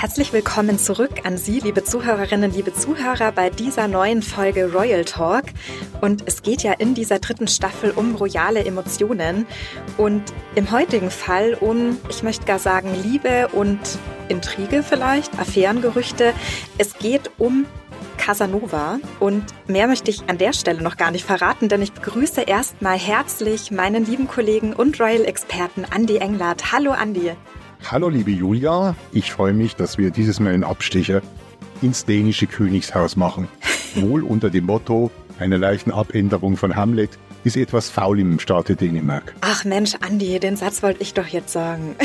Herzlich willkommen zurück an Sie, liebe Zuhörerinnen, liebe Zuhörer, bei dieser neuen Folge Royal Talk. Und es geht ja in dieser dritten Staffel um royale Emotionen und im heutigen Fall um, ich möchte gar sagen, Liebe und Intrige vielleicht, Affärengerüchte. Es geht um Casanova. Und mehr möchte ich an der Stelle noch gar nicht verraten, denn ich begrüße erstmal herzlich meinen lieben Kollegen und Royal-Experten Andy Englert. Hallo Andy. Hallo liebe Julia, ich freue mich, dass wir dieses Mal einen Abstecher ins dänische Königshaus machen. Wohl unter dem Motto einer leichten Abänderung von Hamlet ist etwas faul im Staate Dänemark. Ach Mensch, Andi, den Satz wollte ich doch jetzt sagen.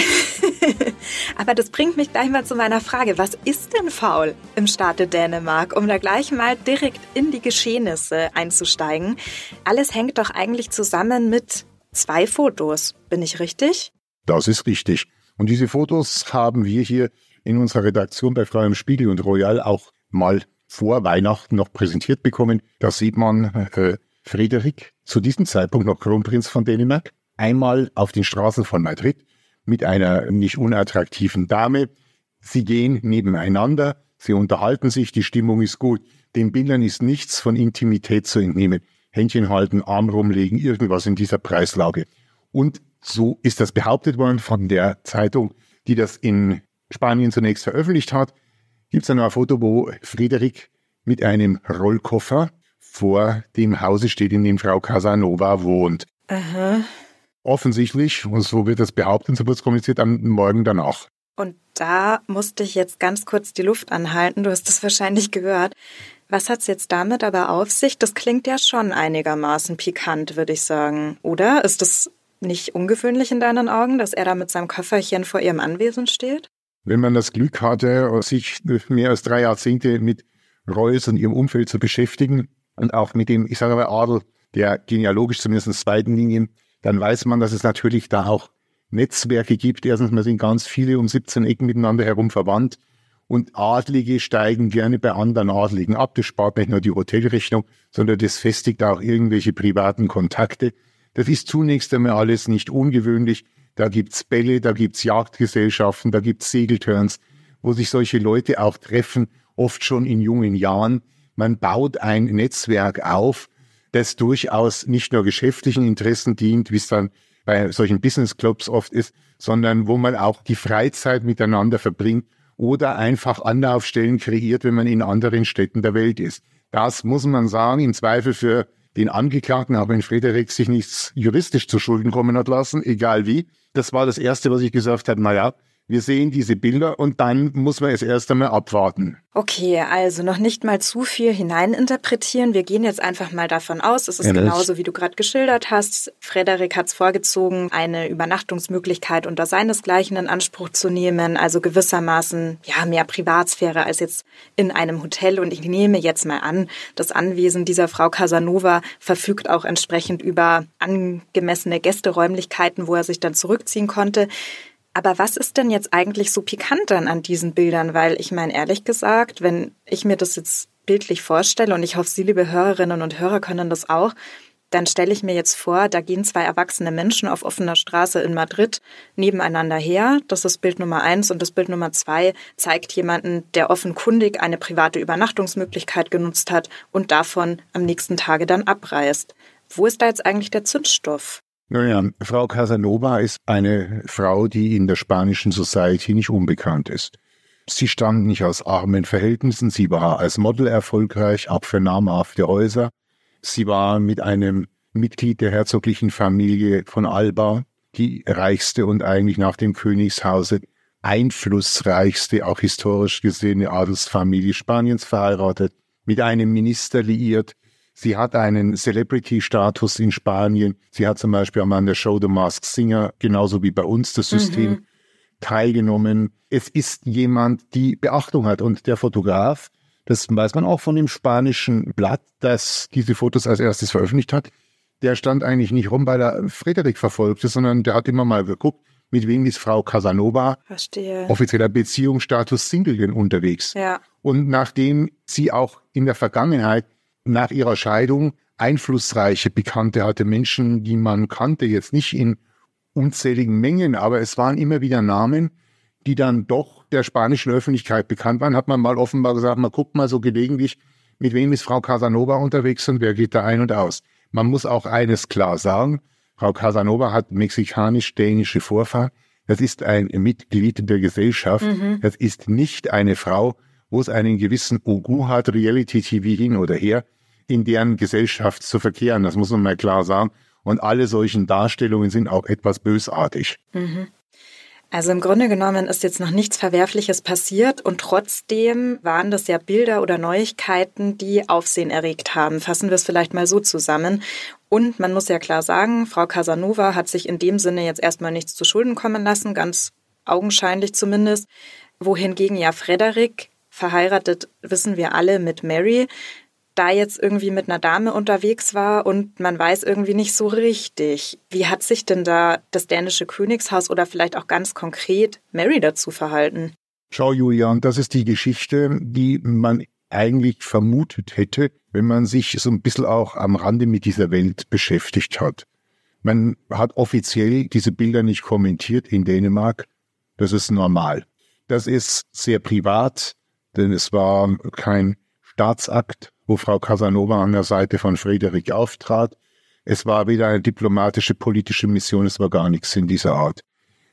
Aber das bringt mich gleich mal zu meiner Frage. Was ist denn faul im Staate Dänemark? Um da gleich mal direkt in die Geschehnisse einzusteigen. Alles hängt doch eigentlich zusammen mit zwei Fotos. Bin ich richtig? Das ist richtig. Und diese Fotos haben wir hier in unserer Redaktion bei Freiem Spiegel und Royal auch mal vor Weihnachten noch präsentiert bekommen. Da sieht man äh, Friedrich, zu diesem Zeitpunkt noch Kronprinz von Dänemark, einmal auf den Straßen von Madrid mit einer nicht unattraktiven Dame. Sie gehen nebeneinander, sie unterhalten sich, die Stimmung ist gut. Den Bildern ist nichts von Intimität zu entnehmen. Händchen halten, Arm rumlegen, irgendwas in dieser Preislage. Und so ist das behauptet worden von der Zeitung, die das in Spanien zunächst veröffentlicht hat. Gibt es ein Foto, wo Friedrich mit einem Rollkoffer vor dem Hause steht, in dem Frau Casanova wohnt. Aha. Offensichtlich, und so wird das behauptet, so wird es kommuniziert, am Morgen danach. Und da musste ich jetzt ganz kurz die Luft anhalten. Du hast es wahrscheinlich gehört. Was hat es jetzt damit aber auf sich? Das klingt ja schon einigermaßen pikant, würde ich sagen. Oder? Ist das nicht ungewöhnlich in deinen Augen, dass er da mit seinem Köfferchen vor ihrem Anwesen steht? Wenn man das Glück hatte, sich mehr als drei Jahrzehnte mit Reus und ihrem Umfeld zu beschäftigen und auch mit dem, ich sage mal, Adel der genealogisch zumindest in zweiten Linien, dann weiß man, dass es natürlich da auch Netzwerke gibt. Erstens mal sind ganz viele um 17 Ecken miteinander herum verwandt und Adlige steigen gerne bei anderen Adligen ab. Das spart nicht nur die Hotelrechnung, sondern das festigt auch irgendwelche privaten Kontakte. Das ist zunächst einmal alles nicht ungewöhnlich. Da gibt's Bälle, da gibt's Jagdgesellschaften, da gibt's Segelturns, wo sich solche Leute auch treffen, oft schon in jungen Jahren. Man baut ein Netzwerk auf, das durchaus nicht nur geschäftlichen Interessen dient, wie es dann bei solchen Business Clubs oft ist, sondern wo man auch die Freizeit miteinander verbringt oder einfach Anlaufstellen kreiert, wenn man in anderen Städten der Welt ist. Das muss man sagen, im Zweifel für den Angeklagten, aber in Frederik sich nichts juristisch zu Schulden kommen hat lassen, egal wie. Das war das Erste, was ich gesagt habe, naja, wir sehen diese Bilder und dann muss man es erst einmal abwarten. Okay, also noch nicht mal zu viel hineininterpretieren. Wir gehen jetzt einfach mal davon aus, es ist ja, genauso, wie du gerade geschildert hast. Frederik hat es vorgezogen, eine Übernachtungsmöglichkeit unter seinesgleichen in Anspruch zu nehmen, also gewissermaßen ja mehr Privatsphäre als jetzt in einem Hotel. Und ich nehme jetzt mal an, das Anwesen dieser Frau Casanova verfügt auch entsprechend über angemessene Gästeräumlichkeiten, wo er sich dann zurückziehen konnte. Aber was ist denn jetzt eigentlich so pikant dann an diesen Bildern? Weil ich meine, ehrlich gesagt, wenn ich mir das jetzt bildlich vorstelle, und ich hoffe, Sie, liebe Hörerinnen und Hörer, können das auch, dann stelle ich mir jetzt vor, da gehen zwei erwachsene Menschen auf offener Straße in Madrid nebeneinander her. Das ist Bild Nummer eins und das Bild Nummer zwei zeigt jemanden, der offenkundig eine private Übernachtungsmöglichkeit genutzt hat und davon am nächsten Tage dann abreist. Wo ist da jetzt eigentlich der Zündstoff? Naja, Frau Casanova ist eine Frau, die in der spanischen Society nicht unbekannt ist. Sie stammt nicht aus armen Verhältnissen, sie war als Model erfolgreich, auch für namhafte Häuser. Sie war mit einem Mitglied der herzoglichen Familie von Alba die reichste und eigentlich nach dem Königshause einflussreichste, auch historisch gesehene Adelsfamilie Spaniens verheiratet, mit einem Minister liiert, Sie hat einen Celebrity-Status in Spanien. Sie hat zum Beispiel an der Show The Masked Singer, genauso wie bei uns das System, mhm. teilgenommen. Es ist jemand, die Beachtung hat. Und der Fotograf, das weiß man auch von dem spanischen Blatt, das diese Fotos als erstes veröffentlicht hat, der stand eigentlich nicht rum, weil er Frederik verfolgte, sondern der hat immer mal geguckt, mit wem ist Frau Casanova, Verstehe. offizieller Beziehungsstatus Single unterwegs. Ja. Und nachdem sie auch in der Vergangenheit nach ihrer Scheidung einflussreiche Bekannte hatte, Menschen, die man kannte, jetzt nicht in unzähligen Mengen, aber es waren immer wieder Namen, die dann doch der spanischen Öffentlichkeit bekannt waren, hat man mal offenbar gesagt, man guckt mal so gelegentlich, mit wem ist Frau Casanova unterwegs und wer geht da ein und aus. Man muss auch eines klar sagen, Frau Casanova hat mexikanisch-dänische Vorfahren. Das ist ein Mitglied der Gesellschaft. Mhm. Das ist nicht eine Frau, wo es einen gewissen Ugu hat, Reality-TV hin oder her, in deren Gesellschaft zu verkehren. Das muss man mal klar sagen. Und alle solchen Darstellungen sind auch etwas bösartig. Mhm. Also im Grunde genommen ist jetzt noch nichts Verwerfliches passiert und trotzdem waren das ja Bilder oder Neuigkeiten, die Aufsehen erregt haben. Fassen wir es vielleicht mal so zusammen. Und man muss ja klar sagen, Frau Casanova hat sich in dem Sinne jetzt erstmal nichts zu Schulden kommen lassen, ganz augenscheinlich zumindest. Wohingegen ja Frederik verheiratet, wissen wir alle, mit Mary, da jetzt irgendwie mit einer Dame unterwegs war und man weiß irgendwie nicht so richtig. Wie hat sich denn da das dänische Königshaus oder vielleicht auch ganz konkret Mary dazu verhalten? Schau, Julian, das ist die Geschichte, die man eigentlich vermutet hätte, wenn man sich so ein bisschen auch am Rande mit dieser Welt beschäftigt hat. Man hat offiziell diese Bilder nicht kommentiert in Dänemark. Das ist normal. Das ist sehr privat, denn es war kein Staatsakt wo Frau Casanova an der Seite von Friedrich auftrat. Es war weder eine diplomatische, politische Mission, es war gar nichts in dieser Art.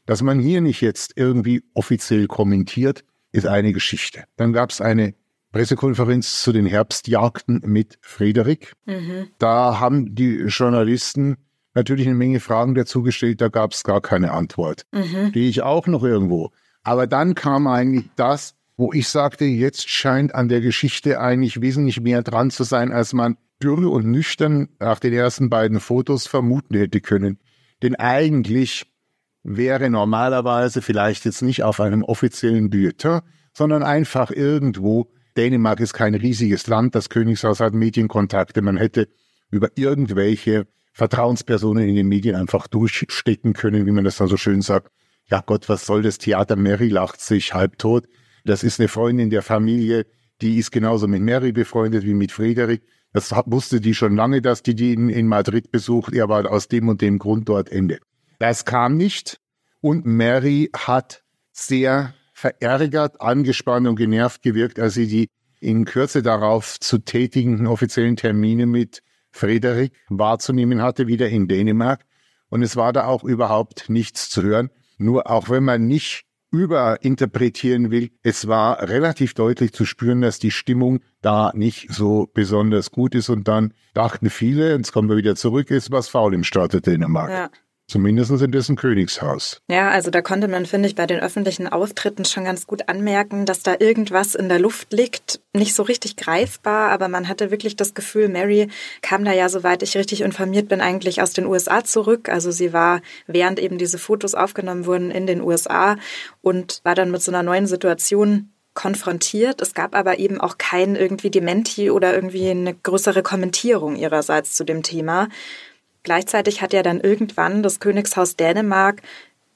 Dass man hier nicht jetzt irgendwie offiziell kommentiert, ist eine Geschichte. Dann gab es eine Pressekonferenz zu den Herbstjagden mit Friedrich. Mhm. Da haben die Journalisten natürlich eine Menge Fragen dazu gestellt, da gab es gar keine Antwort. Mhm. Stehe ich auch noch irgendwo. Aber dann kam eigentlich das, wo ich sagte, jetzt scheint an der Geschichte eigentlich wesentlich mehr dran zu sein, als man dürre und nüchtern nach den ersten beiden Fotos vermuten hätte können. Denn eigentlich wäre normalerweise vielleicht jetzt nicht auf einem offiziellen Bulletin, sondern einfach irgendwo, Dänemark ist kein riesiges Land, das Königshaus hat Medienkontakte, man hätte über irgendwelche Vertrauenspersonen in den Medien einfach durchstecken können, wie man das dann so schön sagt. Ja Gott, was soll das Theater? Mary lacht sich halbtot. Das ist eine Freundin der Familie, die ist genauso mit Mary befreundet wie mit Friedrich. Das wusste die schon lange, dass die die in, Madrid besucht. Er war aus dem und dem Grund dort Ende. Das kam nicht und Mary hat sehr verärgert, angespannt und genervt gewirkt, als sie die in Kürze darauf zu tätigenden offiziellen Termine mit Friedrich wahrzunehmen hatte, wieder in Dänemark. Und es war da auch überhaupt nichts zu hören. Nur auch wenn man nicht überinterpretieren will. Es war relativ deutlich zu spüren, dass die Stimmung da nicht so besonders gut ist und dann dachten viele, jetzt kommen wir wieder zurück, ist was faul im Staat der Dänemark. Ja. Zumindest in dessen Königshaus. Ja, also da konnte man, finde ich, bei den öffentlichen Auftritten schon ganz gut anmerken, dass da irgendwas in der Luft liegt. Nicht so richtig greifbar, aber man hatte wirklich das Gefühl, Mary kam da ja, soweit ich richtig informiert bin, eigentlich aus den USA zurück. Also sie war, während eben diese Fotos aufgenommen wurden, in den USA und war dann mit so einer neuen Situation konfrontiert. Es gab aber eben auch kein irgendwie Dementi oder irgendwie eine größere Kommentierung ihrerseits zu dem Thema. Gleichzeitig hat ja dann irgendwann das Königshaus Dänemark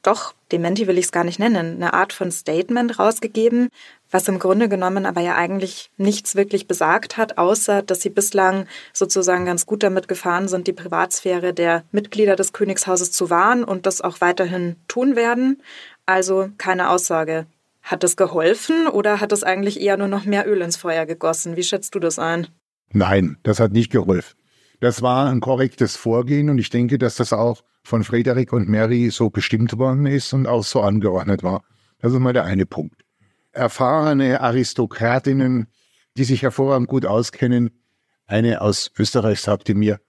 doch, Dementi will ich es gar nicht nennen, eine Art von Statement rausgegeben, was im Grunde genommen aber ja eigentlich nichts wirklich besagt hat, außer dass sie bislang sozusagen ganz gut damit gefahren sind, die Privatsphäre der Mitglieder des Königshauses zu wahren und das auch weiterhin tun werden. Also keine Aussage. Hat es geholfen oder hat es eigentlich eher nur noch mehr Öl ins Feuer gegossen? Wie schätzt du das ein? Nein, das hat nicht geholfen. Das war ein korrektes Vorgehen und ich denke, dass das auch von Frederik und Mary so bestimmt worden ist und auch so angeordnet war. Das ist mal der eine Punkt. Erfahrene Aristokratinnen, die sich hervorragend gut auskennen. Eine aus Österreich sagte mir,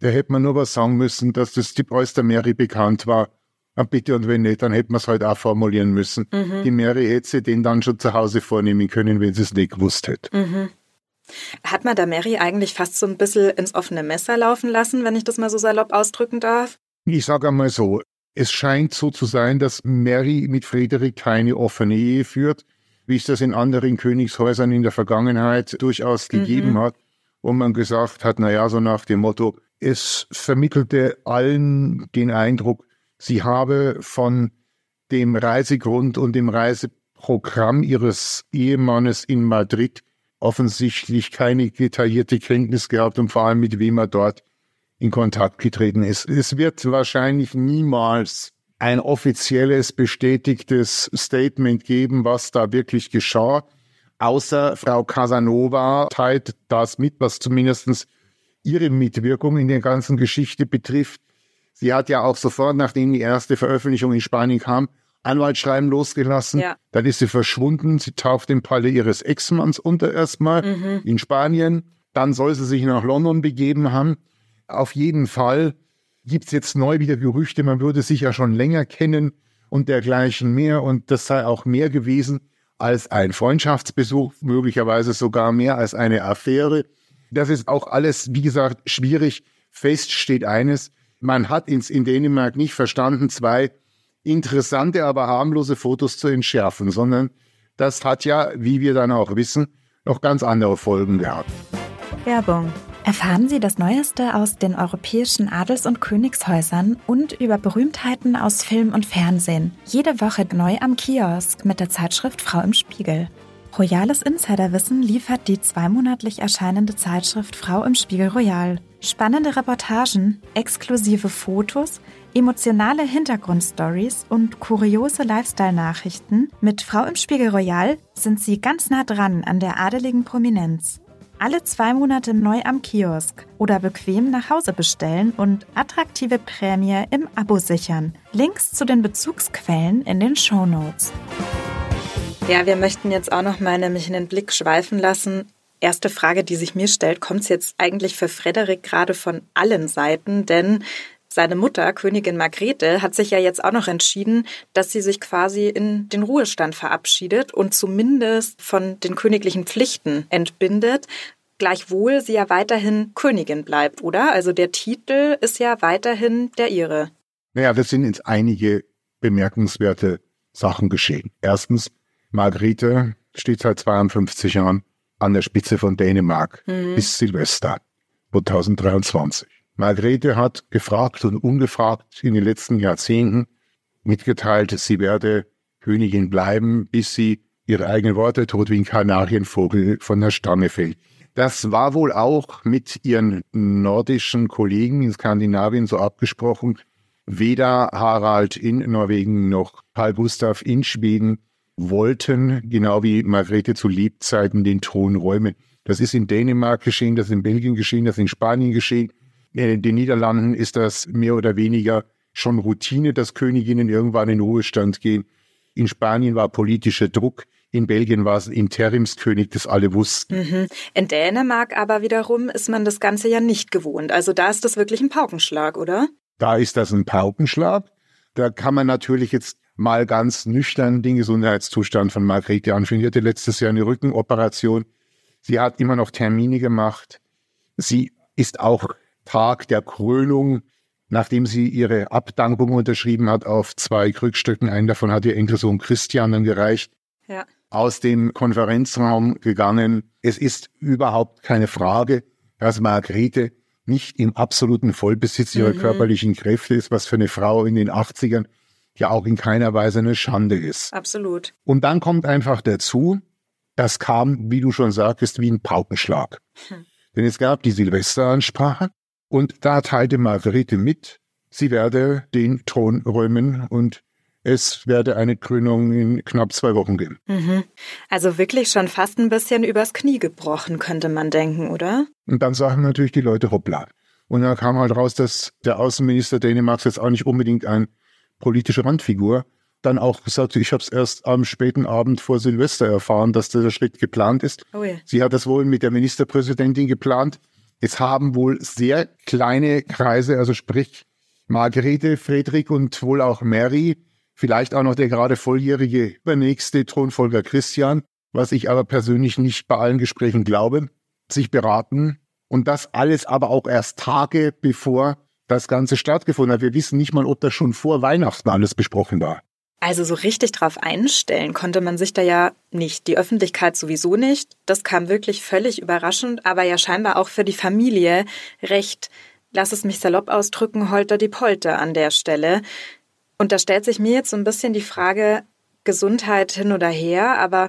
da hätte man nur was sagen müssen, dass das die Preuß der Mary bekannt war. Ah, bitte und wenn nicht, dann hätte man es halt auch formulieren müssen. Mhm. Die Mary hätte sie den dann schon zu Hause vornehmen können, wenn sie es nicht gewusst hätte. Mhm. Hat man da Mary eigentlich fast so ein bisschen ins offene Messer laufen lassen, wenn ich das mal so salopp ausdrücken darf? Ich sage einmal so, es scheint so zu sein, dass Mary mit Friedrich keine offene Ehe führt, wie es das in anderen Königshäusern in der Vergangenheit durchaus mhm. gegeben hat, wo man gesagt hat, na ja, so nach dem Motto, es vermittelte allen den Eindruck, sie habe von dem Reisegrund und dem Reiseprogramm ihres Ehemannes in Madrid offensichtlich keine detaillierte Kenntnis gehabt und vor allem mit wem er dort in Kontakt getreten ist. Es wird wahrscheinlich niemals ein offizielles, bestätigtes Statement geben, was da wirklich geschah. Außer Frau Casanova teilt das mit, was zumindest ihre Mitwirkung in der ganzen Geschichte betrifft. Sie hat ja auch sofort, nachdem die erste Veröffentlichung in Spanien kam, Anwaltsschreiben losgelassen. Ja. Dann ist sie verschwunden. Sie tauft im Palle ihres Ex-Manns unter erstmal mhm. in Spanien. Dann soll sie sich nach London begeben haben. Auf jeden Fall gibt es jetzt neu wieder Gerüchte, man würde sich ja schon länger kennen und dergleichen mehr. Und das sei auch mehr gewesen als ein Freundschaftsbesuch, möglicherweise sogar mehr als eine Affäre. Das ist auch alles, wie gesagt, schwierig. Fest steht eines, man hat ins, in Dänemark nicht verstanden, zwei interessante, aber harmlose Fotos zu entschärfen, sondern das hat ja, wie wir dann auch wissen, noch ganz andere Folgen gehabt. Werbung. Erfahren Sie das Neueste aus den europäischen Adels- und Königshäusern und über Berühmtheiten aus Film und Fernsehen. Jede Woche neu am Kiosk mit der Zeitschrift Frau im Spiegel. Royales Insiderwissen liefert die zweimonatlich erscheinende Zeitschrift Frau im Spiegel Royal. Spannende Reportagen, exklusive Fotos, emotionale Hintergrundstories und kuriose Lifestyle-Nachrichten mit Frau im Spiegel Royal sind Sie ganz nah dran an der adeligen Prominenz. Alle zwei Monate neu am Kiosk oder bequem nach Hause bestellen und attraktive Prämie im Abo sichern. Links zu den Bezugsquellen in den Show Notes. Ja, wir möchten jetzt auch noch mal nämlich in den Blick schweifen lassen. Erste Frage, die sich mir stellt, kommt es jetzt eigentlich für Frederik gerade von allen Seiten? Denn seine Mutter, Königin Margrethe, hat sich ja jetzt auch noch entschieden, dass sie sich quasi in den Ruhestand verabschiedet und zumindest von den königlichen Pflichten entbindet. Gleichwohl sie ja weiterhin Königin bleibt, oder? Also der Titel ist ja weiterhin der ihre. Naja, das sind jetzt einige bemerkenswerte Sachen geschehen. Erstens, Margrethe steht seit 52 Jahren an der Spitze von Dänemark mhm. bis Silvester 2023. Margrethe hat gefragt und ungefragt in den letzten Jahrzehnten mitgeteilt, sie werde Königin bleiben, bis sie ihre eigenen Worte tot wie ein Kanarienvogel von der Stange fällt. Das war wohl auch mit ihren nordischen Kollegen in Skandinavien so abgesprochen. Weder Harald in Norwegen noch Karl Gustav in Schweden wollten, genau wie Margrethe zu Lebzeiten, den Thron räumen. Das ist in Dänemark geschehen, das ist in Belgien geschehen, das ist in Spanien geschehen. In den Niederlanden ist das mehr oder weniger schon Routine, dass Königinnen irgendwann in Ruhestand gehen. In Spanien war politischer Druck. In Belgien war es ein Interimskönig, das alle wussten. Mhm. In Dänemark aber wiederum ist man das Ganze ja nicht gewohnt. Also da ist das wirklich ein Paukenschlag, oder? Da ist das ein Paukenschlag. Da kann man natürlich jetzt mal ganz nüchtern den Gesundheitszustand von Margrethe anschauen. Sie hatte letztes Jahr eine Rückenoperation. Sie hat immer noch Termine gemacht. Sie ist auch Tag der Krönung, nachdem sie ihre Abdankung unterschrieben hat auf zwei Krückstücken, einen davon hat ihr Enkelsohn Christian dann gereicht, ja. aus dem Konferenzraum gegangen. Es ist überhaupt keine Frage, dass Margrethe nicht im absoluten Vollbesitz ihrer mhm. körperlichen Kräfte ist, was für eine Frau in den 80ern ja auch in keiner Weise eine Schande ist. Absolut. Und dann kommt einfach dazu, das kam, wie du schon sagtest, wie ein Paukenschlag. Hm. Denn es gab die Silvesteransprache und da teilte Margarete mit, sie werde den Thron räumen und es werde eine Krönung in knapp zwei Wochen geben. Mhm. Also wirklich schon fast ein bisschen übers Knie gebrochen, könnte man denken, oder? Und dann sagen natürlich die Leute hoppla. Und dann kam halt raus, dass der Außenminister Dänemarks jetzt auch nicht unbedingt ein politische Randfigur dann auch gesagt, ich habe es erst am späten Abend vor Silvester erfahren, dass der Schritt geplant ist. Oh ja. Sie hat das wohl mit der Ministerpräsidentin geplant. Es haben wohl sehr kleine Kreise, also sprich Margarete, Friedrich und wohl auch Mary, vielleicht auch noch der gerade volljährige übernächste Thronfolger Christian, was ich aber persönlich nicht bei allen Gesprächen glaube, sich beraten. Und das alles aber auch erst Tage bevor das Ganze stattgefunden hat. Wir wissen nicht mal, ob das schon vor Weihnachten alles besprochen war. Also so richtig drauf einstellen konnte man sich da ja nicht. Die Öffentlichkeit sowieso nicht. Das kam wirklich völlig überraschend, aber ja scheinbar auch für die Familie recht, lass es mich salopp ausdrücken, holter die Polter an der Stelle. Und da stellt sich mir jetzt so ein bisschen die Frage, Gesundheit hin oder her, aber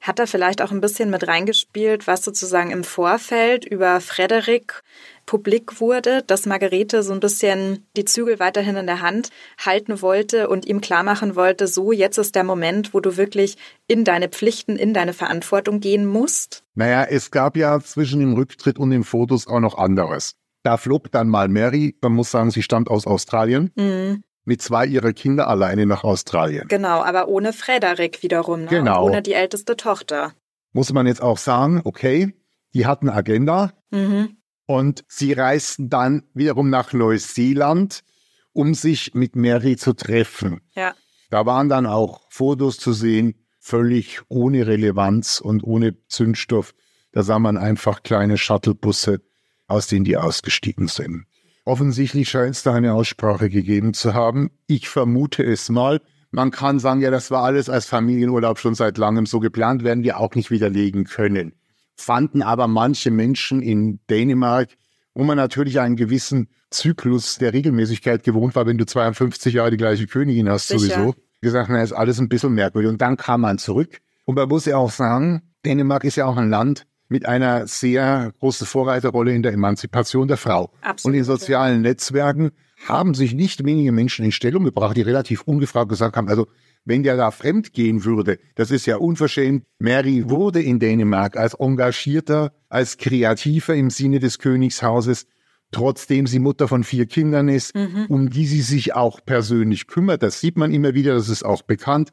Hat er vielleicht auch ein bisschen mit reingespielt, was sozusagen im Vorfeld über Frederik publik wurde, dass Margarete so ein bisschen die Zügel weiterhin in der Hand halten wollte und ihm klar machen wollte, so jetzt ist der Moment, wo du wirklich in deine Pflichten, in deine Verantwortung gehen musst? Naja, es gab ja zwischen dem Rücktritt und den Fotos auch noch anderes. Da flog dann mal Mary, man muss sagen, sie stammt aus Australien. Mhm mit zwei ihrer Kinder alleine nach Australien. Genau, aber ohne Frederik wiederum. Ne? Genau. Und ohne die älteste Tochter. Muss man jetzt auch sagen, okay, die hatten Agenda mhm. Und sie reisten dann wiederum nach Neuseeland, um sich mit Mary zu treffen. Ja. Da waren dann auch Fotos zu sehen, völlig ohne Relevanz und ohne Zündstoff. Da sah man einfach kleine Shuttlebusse, aus denen die ausgestiegen sind. Offensichtlich scheint es da eine Aussprache gegeben zu haben. Ich vermute es mal. Man kann sagen, ja, das war alles als Familienurlaub schon seit langem so geplant, werden wir auch nicht widerlegen können. Fanden aber manche Menschen in Dänemark, wo man natürlich einen gewissen Zyklus der Regelmäßigkeit gewohnt war, wenn du 52 Jahre die gleiche Königin hast, Sicher. sowieso, gesagt, na, ist alles ein bisschen merkwürdig. Und dann kam man zurück. Und man muss ja auch sagen, Dänemark ist ja auch ein Land, mit einer sehr großen Vorreiterrolle in der Emanzipation der Frau. Absolut. Und in sozialen Netzwerken haben sich nicht wenige Menschen in Stellung gebracht, die relativ ungefragt gesagt haben, also wenn der da fremd gehen würde, das ist ja unverschämt. Mary wurde in Dänemark als engagierter, als kreativer im Sinne des Königshauses, trotzdem sie Mutter von vier Kindern ist, mhm. um die sie sich auch persönlich kümmert. Das sieht man immer wieder, das ist auch bekannt.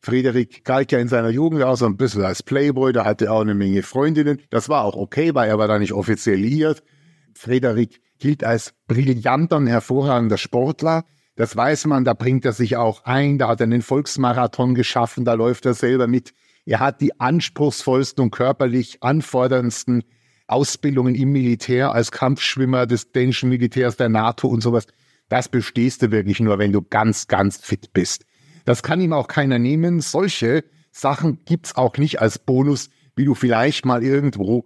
Friedrich galt ja in seiner Jugend auch so ein bisschen als Playboy, da hatte er auch eine Menge Freundinnen. Das war auch okay, weil er war da nicht offiziell liiert. Friedrich gilt als brillanter und hervorragender Sportler. Das weiß man, da bringt er sich auch ein. Da hat er einen Volksmarathon geschaffen, da läuft er selber mit. Er hat die anspruchsvollsten und körperlich anforderndsten Ausbildungen im Militär als Kampfschwimmer des dänischen Militärs der NATO und sowas. Das bestehst du wirklich nur, wenn du ganz, ganz fit bist. Das kann ihm auch keiner nehmen. Solche Sachen gibt's auch nicht als Bonus, wie du vielleicht mal irgendwo,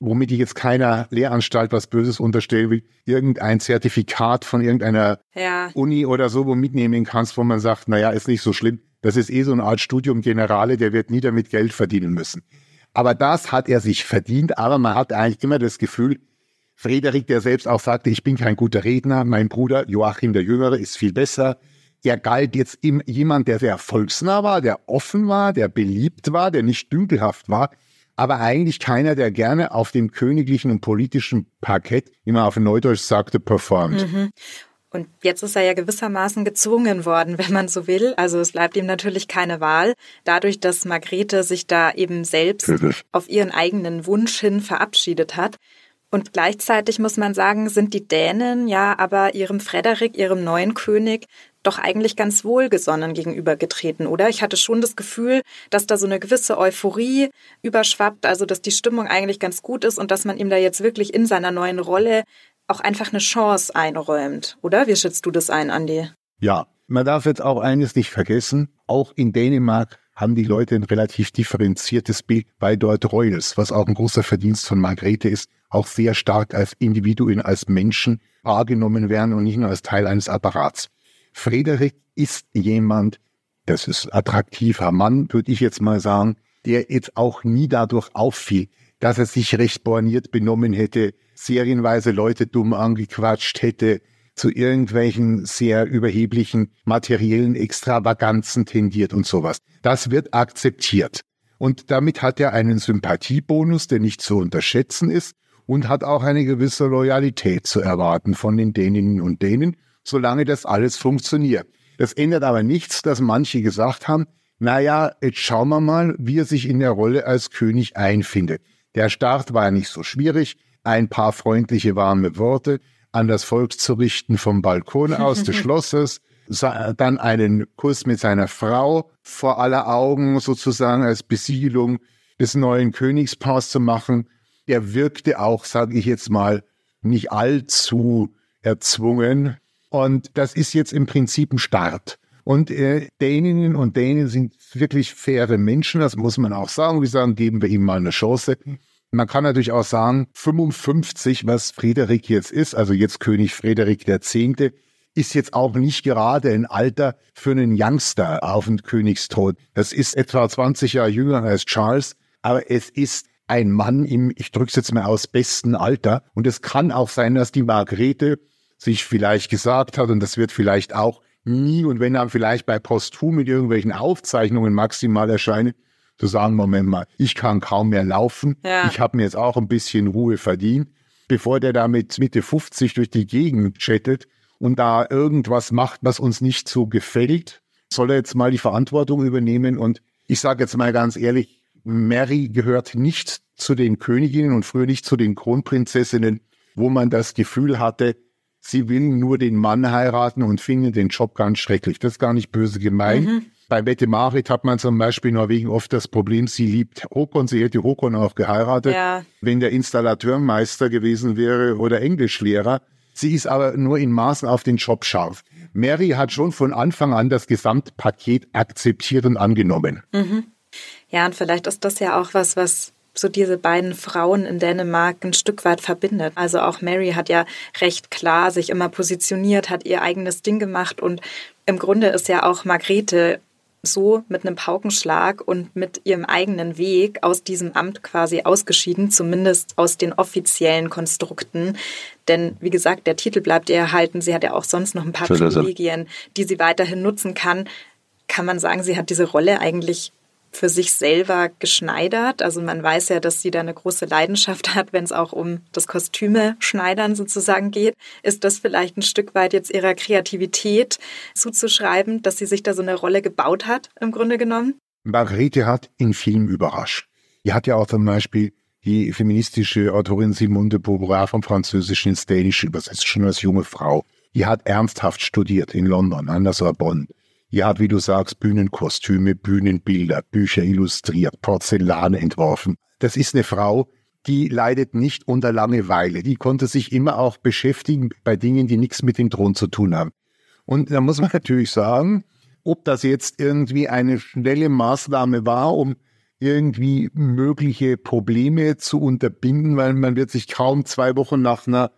womit ich jetzt keiner Lehranstalt was Böses unterstellen will, irgendein Zertifikat von irgendeiner ja. Uni oder so wo mitnehmen kannst, wo man sagt, naja, ist nicht so schlimm. Das ist eh so eine Art Studium Generale, der wird nie damit Geld verdienen müssen. Aber das hat er sich verdient, aber man hat eigentlich immer das Gefühl, Frederik, der selbst auch sagte, ich bin kein guter Redner, mein Bruder Joachim der Jüngere ist viel besser, er galt jetzt im, jemand, der sehr volksnah war, der offen war, der beliebt war, der nicht dünkelhaft war, aber eigentlich keiner, der gerne auf dem königlichen und politischen Parkett, wie man auf Neudeutsch sagte, performt. Mhm. Und jetzt ist er ja gewissermaßen gezwungen worden, wenn man so will. Also es bleibt ihm natürlich keine Wahl. Dadurch, dass Margrethe sich da eben selbst auf ihren eigenen Wunsch hin verabschiedet hat. Und gleichzeitig muss man sagen, sind die Dänen ja aber ihrem Frederik, ihrem neuen König, doch eigentlich ganz wohlgesonnen gegenübergetreten, oder? Ich hatte schon das Gefühl, dass da so eine gewisse Euphorie überschwappt, also dass die Stimmung eigentlich ganz gut ist und dass man ihm da jetzt wirklich in seiner neuen Rolle auch einfach eine Chance einräumt, oder? Wie schätzt du das ein, Andi? Ja, man darf jetzt auch eines nicht vergessen. Auch in Dänemark haben die Leute ein relativ differenziertes Bild bei dort Royals, was auch ein großer Verdienst von Margrethe ist, auch sehr stark als Individuen, als Menschen wahrgenommen werden und nicht nur als Teil eines Apparats. Frederik ist jemand, das ist attraktiver Mann, würde ich jetzt mal sagen, der jetzt auch nie dadurch auffiel, dass er sich recht borniert benommen hätte, serienweise Leute dumm angequatscht hätte, zu irgendwelchen sehr überheblichen materiellen Extravaganzen tendiert und sowas. Das wird akzeptiert. Und damit hat er einen Sympathiebonus, der nicht zu unterschätzen ist und hat auch eine gewisse Loyalität zu erwarten von den Däninnen und Dänen solange das alles funktioniert. Das ändert aber nichts, dass manche gesagt haben, naja, jetzt schauen wir mal, wie er sich in der Rolle als König einfindet. Der Start war nicht so schwierig, ein paar freundliche warme Worte an das Volk zu richten vom Balkon aus des Schlosses, dann einen Kuss mit seiner Frau vor aller Augen sozusagen als Besiegelung des neuen Königspaars zu machen. Der wirkte auch, sage ich jetzt mal, nicht allzu erzwungen. Und das ist jetzt im Prinzip ein Start. Und äh, Däninnen und Dänen sind wirklich faire Menschen, das muss man auch sagen. Wir sagen, geben wir ihm mal eine Chance. Man kann natürlich auch sagen, 55, was Friederik jetzt ist, also jetzt König Friederik X., ist jetzt auch nicht gerade ein Alter für einen Youngster auf den Königstod. Das ist etwa 20 Jahre jünger als Charles, aber es ist ein Mann im, ich drücke es jetzt mal aus, besten Alter. Und es kann auch sein, dass die Margrethe sich vielleicht gesagt hat, und das wird vielleicht auch nie und wenn dann vielleicht bei Posthum mit irgendwelchen Aufzeichnungen maximal erscheinen, zu sagen, Moment mal, ich kann kaum mehr laufen, ja. ich habe mir jetzt auch ein bisschen Ruhe verdient, bevor der da mit Mitte 50 durch die Gegend chattet und da irgendwas macht, was uns nicht so gefällt, soll er jetzt mal die Verantwortung übernehmen und ich sage jetzt mal ganz ehrlich, Mary gehört nicht zu den Königinnen und früher nicht zu den Kronprinzessinnen, wo man das Gefühl hatte, sie will nur den Mann heiraten und findet den Job ganz schrecklich. Das ist gar nicht böse gemeint. Mhm. Bei Mette Marit hat man zum Beispiel in Norwegen oft das Problem, sie liebt Håkon, sie hätte Håkon auch geheiratet. Ja. Wenn der Installateurmeister gewesen wäre oder Englischlehrer. Sie ist aber nur in Maßen auf den Job scharf. Mary hat schon von Anfang an das Gesamtpaket akzeptiert und angenommen. Mhm. Ja, und vielleicht ist das ja auch was, was so diese beiden Frauen in Dänemark ein Stück weit verbindet. Also auch Mary hat ja recht klar sich immer positioniert, hat ihr eigenes Ding gemacht und im Grunde ist ja auch Margrethe so mit einem Paukenschlag und mit ihrem eigenen Weg aus diesem Amt quasi ausgeschieden, zumindest aus den offiziellen Konstrukten. Denn wie gesagt, der Titel bleibt ihr erhalten. Sie hat ja auch sonst noch ein paar Privilegien, die sie weiterhin nutzen kann. Kann man sagen, sie hat diese Rolle eigentlich für sich selber geschneidert. Also man weiß ja, dass sie da eine große Leidenschaft hat, wenn es auch um das Kostüme schneidern sozusagen geht. Ist das vielleicht ein Stück weit jetzt ihrer Kreativität zuzuschreiben, dass sie sich da so eine Rolle gebaut hat, im Grunde genommen? Margarete hat in Film überrascht. Die hat ja auch zum Beispiel die feministische Autorin Simone de Beauvoir vom Französischen ins Dänische übersetzt, schon als junge Frau. Die hat ernsthaft studiert in London an der Sorbonne. Ja, wie du sagst, Bühnenkostüme, Bühnenbilder, Bücher illustriert, Porzellan entworfen. Das ist eine Frau, die leidet nicht unter Langeweile. Die konnte sich immer auch beschäftigen bei Dingen, die nichts mit dem Thron zu tun haben. Und da muss man natürlich sagen, ob das jetzt irgendwie eine schnelle Maßnahme war, um irgendwie mögliche Probleme zu unterbinden, weil man wird sich kaum zwei Wochen nach einer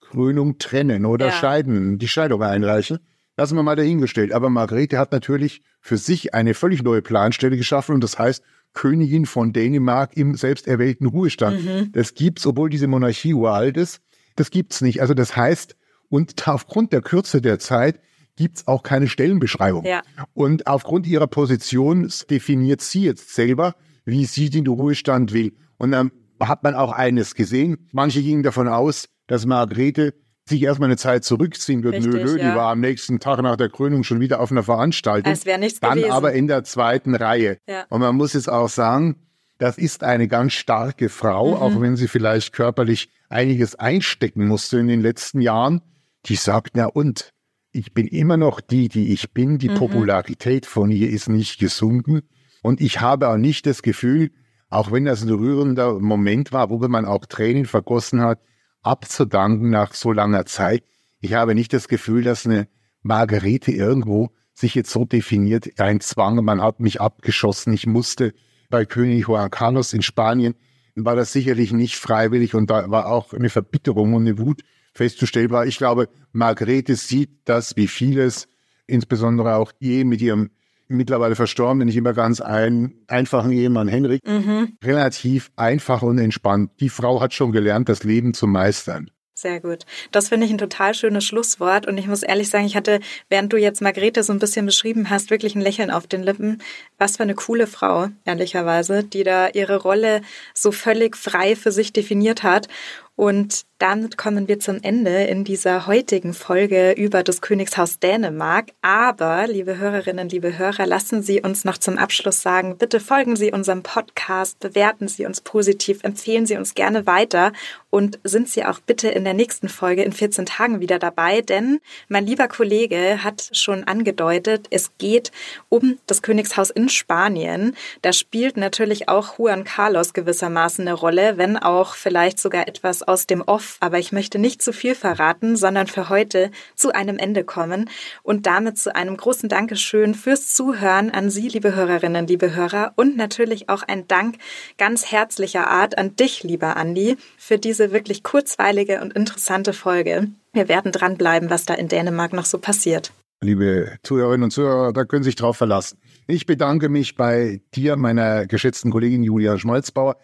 Krönung trennen oder ja. scheiden, die Scheidung einreichen. Lassen wir mal dahingestellt. Aber Margrethe hat natürlich für sich eine völlig neue Planstelle geschaffen und das heißt Königin von Dänemark im selbsterwählten Ruhestand. Mhm. Das gibt's, obwohl diese Monarchie uralt ist. Das gibt's nicht. Also das heißt, und aufgrund der Kürze der Zeit gibt's auch keine Stellenbeschreibung. Ja. Und aufgrund ihrer Position definiert sie jetzt selber, wie sie den Ruhestand will. Und dann hat man auch eines gesehen. Manche gingen davon aus, dass Margrethe sich erstmal eine Zeit zurückziehen wird. Richtig, nö, nö, ja. die war am nächsten Tag nach der Krönung schon wieder auf einer Veranstaltung. Es wäre nichts Dann gewesen. aber in der zweiten Reihe. Ja. Und man muss jetzt auch sagen, das ist eine ganz starke Frau, mhm. auch wenn sie vielleicht körperlich einiges einstecken musste in den letzten Jahren. Die sagt, na und, ich bin immer noch die, die ich bin. Die mhm. Popularität von ihr ist nicht gesunken. Und ich habe auch nicht das Gefühl, auch wenn das ein rührender Moment war, wo man auch Tränen vergossen hat, abzudanken nach so langer Zeit. Ich habe nicht das Gefühl, dass eine Margarete irgendwo sich jetzt so definiert, ein Zwang, man hat mich abgeschossen, ich musste bei König Juan Carlos in Spanien, war das sicherlich nicht freiwillig und da war auch eine Verbitterung und eine Wut festzustellen. Weil ich glaube, Margarete sieht das, wie vieles, insbesondere auch je mit ihrem mittlerweile verstorbenen, nicht immer ganz ein, einfachen Ehemann Henrik, mhm. relativ einfach und entspannt. Die Frau hat schon gelernt, das Leben zu meistern. Sehr gut. Das finde ich ein total schönes Schlusswort. Und ich muss ehrlich sagen, ich hatte, während du jetzt Margrethe so ein bisschen beschrieben hast, wirklich ein Lächeln auf den Lippen. Was für eine coole Frau, ehrlicherweise, die da ihre Rolle so völlig frei für sich definiert hat. Und damit kommen wir zum Ende in dieser heutigen Folge über das Königshaus Dänemark. Aber, liebe Hörerinnen, liebe Hörer, lassen Sie uns noch zum Abschluss sagen, bitte folgen Sie unserem Podcast, bewerten Sie uns positiv, empfehlen Sie uns gerne weiter und sind Sie auch bitte in der nächsten Folge in 14 Tagen wieder dabei, denn mein lieber Kollege hat schon angedeutet, es geht um das Königshaus in Spanien. Da spielt natürlich auch Juan Carlos gewissermaßen eine Rolle, wenn auch vielleicht sogar etwas aus dem Off, aber ich möchte nicht zu viel verraten, sondern für heute zu einem Ende kommen und damit zu einem großen Dankeschön fürs Zuhören an Sie, liebe Hörerinnen, liebe Hörer und natürlich auch ein Dank ganz herzlicher Art an dich, lieber Andi, für diese wirklich kurzweilige und interessante Folge. Wir werden dranbleiben, was da in Dänemark noch so passiert. Liebe Zuhörerinnen und Zuhörer, da können Sie sich drauf verlassen. Ich bedanke mich bei dir, meiner geschätzten Kollegin Julia Schmalzbauer,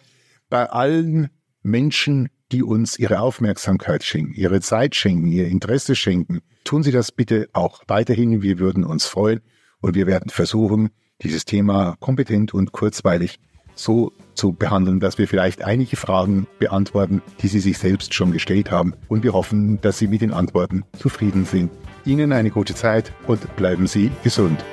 bei allen Menschen, die uns ihre Aufmerksamkeit schenken, ihre Zeit schenken, ihr Interesse schenken. Tun Sie das bitte auch weiterhin. Wir würden uns freuen und wir werden versuchen, dieses Thema kompetent und kurzweilig so zu behandeln, dass wir vielleicht einige Fragen beantworten, die Sie sich selbst schon gestellt haben. Und wir hoffen, dass Sie mit den Antworten zufrieden sind. Ihnen eine gute Zeit und bleiben Sie gesund.